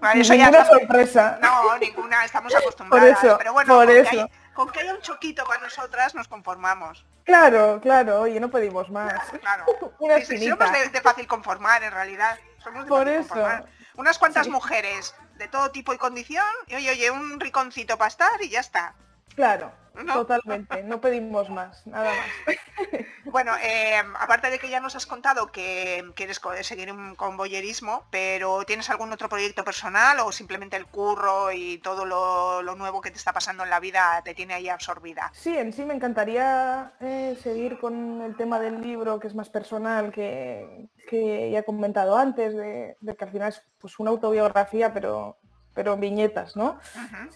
Vale, eso ninguna sorpresa. No, ninguna, estamos acostumbradas. Por eso, pero bueno, por con, eso. Que con que haya un choquito para nosotras nos conformamos. Claro, claro, oye, no pedimos más. Claro. Una sí, somos de, fácil conformar en realidad. Somos de por eso. Conformar. Unas cuantas mujeres de todo tipo y condición, y oye, oye, un riconcito para estar y ya está. Claro, totalmente, no pedimos más, nada más. Bueno, eh, aparte de que ya nos has contado que quieres seguir con boyerismo, pero ¿tienes algún otro proyecto personal o simplemente el curro y todo lo, nuevo que te está pasando en la vida te tiene ahí absorbida? Sí, en sí me encantaría eh, seguir con el tema del libro que es más personal, que, ya he comentado antes, de, que al final es pues, una autobiografía, pero pero viñetas, ¿no?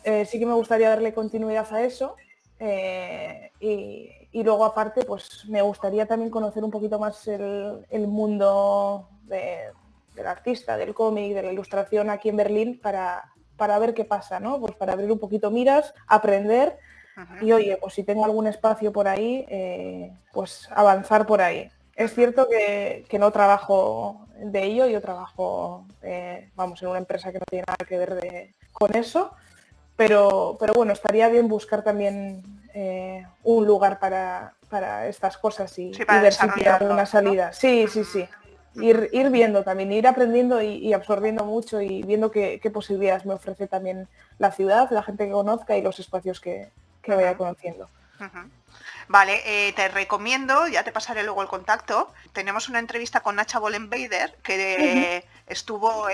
Eh, sí que me gustaría darle continuidad a eso. Eh, y, luego aparte, pues me gustaría también conocer un poquito más el, mundo del artista, del cómic, de la ilustración aquí en Berlín para, para ver qué pasa, ¿no? Pues para abrir un poquito miras, aprender y oye, pues si tengo algún espacio por ahí, eh, pues avanzar por ahí. Es cierto que, no trabajo de ello, yo trabajo, eh, vamos, en una empresa que no tiene nada que ver con eso, pero, pero bueno, estaría bien buscar también eh, un lugar para, estas cosas y, ver si tiene alguna salida. Sí, sí, sí. Ir, ir, viendo también, ir aprendiendo y, absorbiendo mucho y viendo qué, posibilidades me ofrece también la ciudad, la gente que conozca y los espacios que, vaya conociendo. Vale, eh, te recomiendo, ya te pasaré luego el contacto. Tenemos una entrevista con Nacha Bollenbader, que estuvo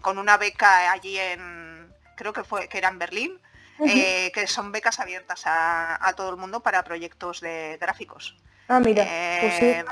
con una beca allí en, creo que fue, que era en Berlín, eh, que son becas abiertas a, todo el mundo para proyectos de gráficos. Ah, mira, pues eh,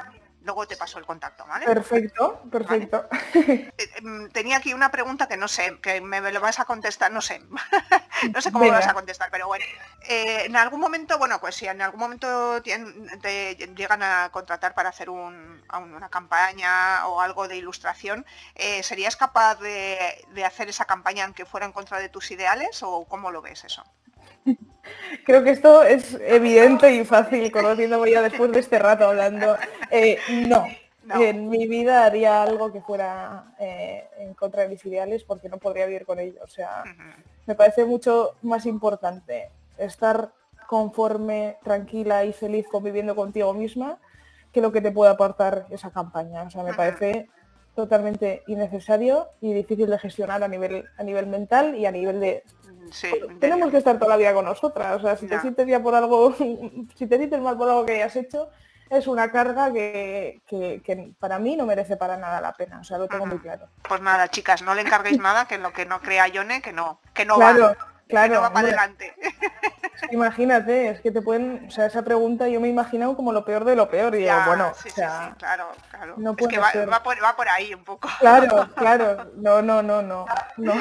Luego te paso el contacto, ¿vale? Perfecto, perfecto. Eh, em, tenía aquí una pregunta que no sé, que me lo vas a contestar, no sé. no sé cómo me vas a contestar, pero bueno. Eh, en algún momento, bueno, pues si en algún momento te llegan a contratar para hacer una campaña o algo de ilustración, eh, ¿serías capaz de, de hacer esa campaña aunque fuera en contra de tus ideales o cómo lo ves eso? Creo que esto es evidente y fácil, conociéndome ya después de este rato hablando. Eh, no, en mi vida haría algo que fuera eh, en contra de mis ideales porque no podría vivir con ellos. O sea, me parece mucho más importante estar conforme, tranquila y feliz conviviendo contigo misma que lo que te pueda aportar esa campaña. O sea, me parece totalmente innecesario y difícil de gestionar a nivel, a nivel mental y a nivel de tenemos que estar toda la vida con nosotras. O sea, si te sientes ya por algo, si te sientes mal por algo que hayas hecho, es una carga que, para mí no merece para nada la pena. O sea, lo tengo muy claro. Pues nada, chicas, no le encarguéis nada que lo que no crea Yone, que no, que no va. Claro, no va para adelante. Imagínate, es que te pueden, o sea, esa pregunta yo me he imaginado como lo peor de lo peor y bueno, sí, sí, claro, claro. es que va, por, ahí un poco. Claro, claro, no, no, no, no, no.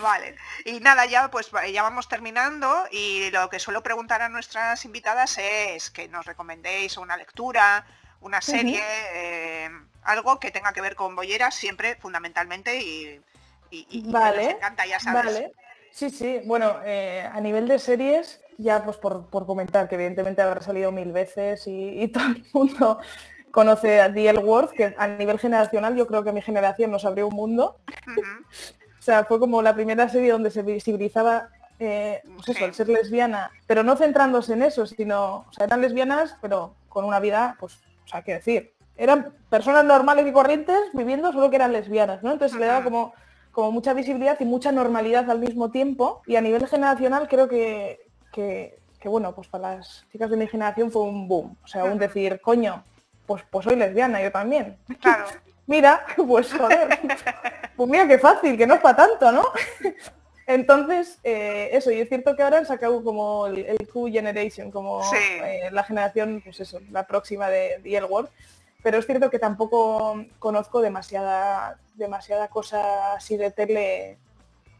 Vale, y nada, ya pues ya vamos terminando y lo que suelo preguntar a nuestras invitadas es que nos recomendéis una lectura, una serie, eh, algo que tenga que ver con bolleras, siempre fundamentalmente y, y, vale, encanta, ya sabes. Vale. Sí, sí, bueno, eh, a nivel de series, ya pues por, comentar que evidentemente habrá salido mil veces y, todo el mundo conoce a The Worth, que a nivel generacional yo creo que mi generación nos abrió un mundo. o sea, fue como la primera serie donde se visibilizaba eh, pues eso, el ser lesbiana, pero no centrándose en eso, sino, o sea, eran lesbianas, pero con una vida, pues, o sea, qué decir, eran personas normales y corrientes viviendo solo que eran lesbianas, ¿no? Entonces le daba como, como mucha visibilidad y mucha normalidad al mismo tiempo. Y a nivel generacional creo que, que, bueno, pues para las chicas de mi generación fue un boom. O sea, un decir, coño, pues, pues soy lesbiana, yo también. Claro. mira, pues joder, pues mira qué fácil, que no es para tanto, ¿no? Entonces, eh, eso, y es cierto que ahora han sacado como el, Q Generation, como eh, la generación, pues eso, la próxima de, The World pero es cierto que tampoco conozco demasiada, demasiada cosa así de tele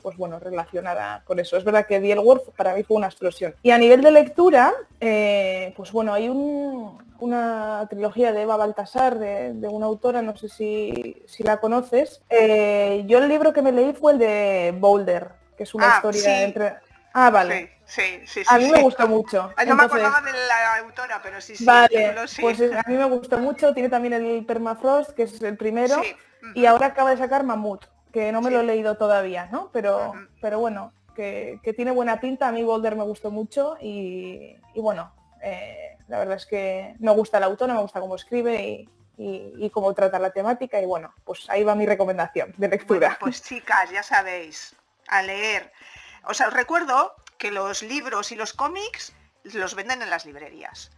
pues bueno, relacionada con eso. Es verdad que The World para mí fue una explosión. Y a nivel de lectura, eh, pues bueno, hay una trilogía de Eva Baltasar, de, una autora, no sé si, la conoces. Eh, yo el libro que me leí fue el de Boulder, que es una ah, historia entre... Ah, vale. Sí, sí, sí. A mí me gustó mucho. Ah, no me acordaba de la autora, pero sí, sí. Vale, pues a mí me gustó mucho. Tiene también el Permafrost, que es el primero. Y ahora acaba de sacar Mamut, que no me lo he leído todavía, ¿no? Pero, pero bueno, que, tiene buena pinta. A mí Boulder me gustó mucho y, bueno, eh, la verdad es que me gusta la autora, me gusta cómo escribe y, cómo trata la temática. Y bueno, pues ahí va mi recomendación de lectura. pues chicas, ya sabéis, a leer. O sea, os recuerdo que los libros y los cómics los venden en las librerías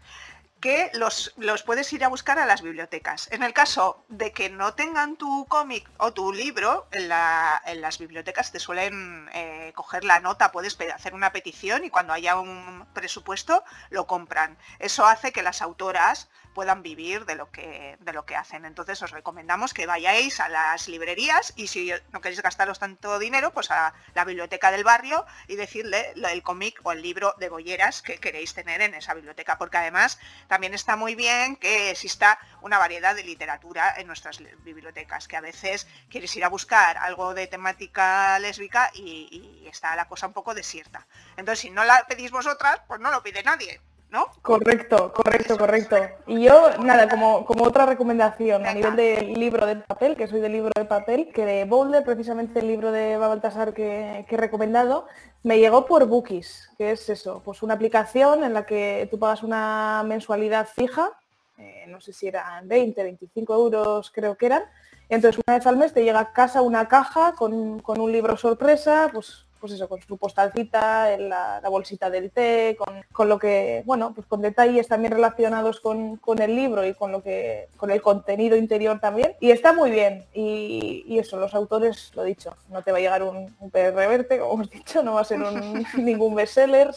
que los, los, puedes ir a buscar a las bibliotecas. En el caso de que no tengan tu cómic o tu libro, en, las bibliotecas te suelen eh, coger la nota, puedes hacer una petición y cuando haya un presupuesto lo compran. Eso hace que las autoras puedan vivir de lo que, de lo que hacen. Entonces os recomendamos que vayáis a las librerías y si no queréis gastaros tanto dinero, pues a la biblioteca del barrio y decirle el cómic o el libro de bolleras que queréis tener en esa biblioteca. Porque además también está muy bien que exista una variedad de literatura en nuestras bibliotecas, que a veces quieres ir a buscar algo de temática lésbica y, está la cosa un poco desierta. Entonces si no la pedís vosotras, pues no lo pide nadie. ¿No? Correcto, correcto, correcto. Y yo, nada, como, como otra recomendación a nivel del libro de papel, que soy del libro de papel, que de Boulder, precisamente el libro de Baltasar que, que he recomendado, me llegó por Bookies, que es eso, pues una aplicación en la que tú pagas una mensualidad fija, eh, no sé si eran 20, 25 euros creo que eran, entonces una vez al mes te llega a casa una caja con, con un libro sorpresa, pues pues eso, con su postalcita, la, la bolsita del té, con, lo que, bueno, pues con detalles también relacionados con, el libro y con lo que, con el contenido interior también. Y está muy bien. Y, eso, los autores, lo dicho, no te va a llegar un, un PR verte, como hemos dicho, no va a ser un, ningún bestseller,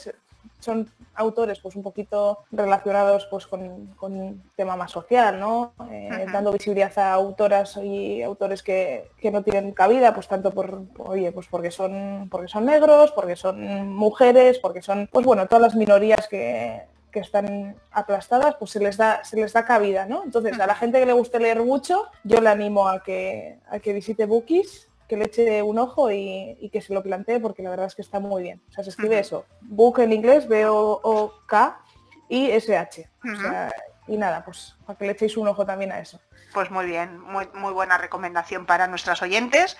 son autores pues un poquito relacionados pues con, un tema más social, ¿no? Eh, dando visibilidad a autoras y autores que, no tienen cabida, pues tanto por, oye, pues porque son, porque son negros, porque son mujeres, porque son, pues bueno, todas las minorías que, están aplastadas, pues se les da, se les da cabida, ¿no? Entonces, a la gente que le guste leer mucho, yo le animo a que, a que visite Bookies que le eche un ojo y, que se lo plantee porque la verdad es que está muy bien. O sea, se escribe eso. Book en inglés, B-O-K y S-H. y nada, pues para que le echéis un ojo también a eso. Pues muy bien, muy, muy buena recomendación para nuestras oyentes.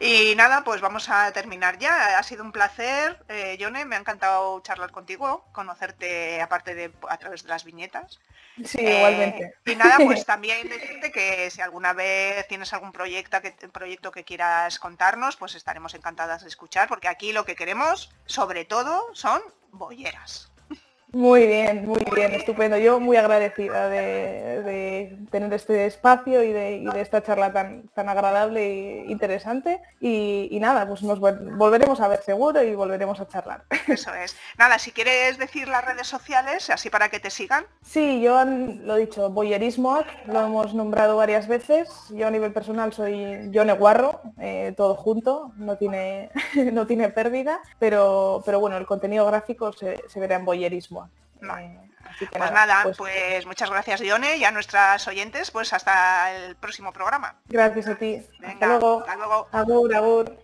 Y nada, pues vamos a terminar ya. Ha sido un placer, eh, Yone, me ha encantado charlar contigo, conocerte aparte de a través de las viñetas. Sí, igualmente. Eh, y nada, pues también decirte que si alguna vez tienes algún proyecto que, proyecto que quieras contarnos, pues estaremos encantadas de escuchar, porque aquí lo que queremos, sobre todo, son bolleras. Muy bien, muy bien, estupendo. Yo muy agradecida de, tener este espacio y de, esta charla tan, tan agradable e interesante. Y, nada, pues nos volveremos a ver seguro y volveremos a charlar. Eso es. Nada, si quieres decir las redes sociales, así para que te sigan. Sí, yo lo he dicho, Boyerismo, lo hemos nombrado varias veces. Yo a nivel personal soy Yone Guarro, eh, todo junto, no tiene, no tiene pérdida, pero, pero bueno, el contenido gráfico se, se verá en Boyerismo pues nada, pues, pues, muchas gracias Dione y a nuestras oyentes, pues hasta el próximo programa. Gracias a ti. hasta luego. Hasta luego. Agur, agur.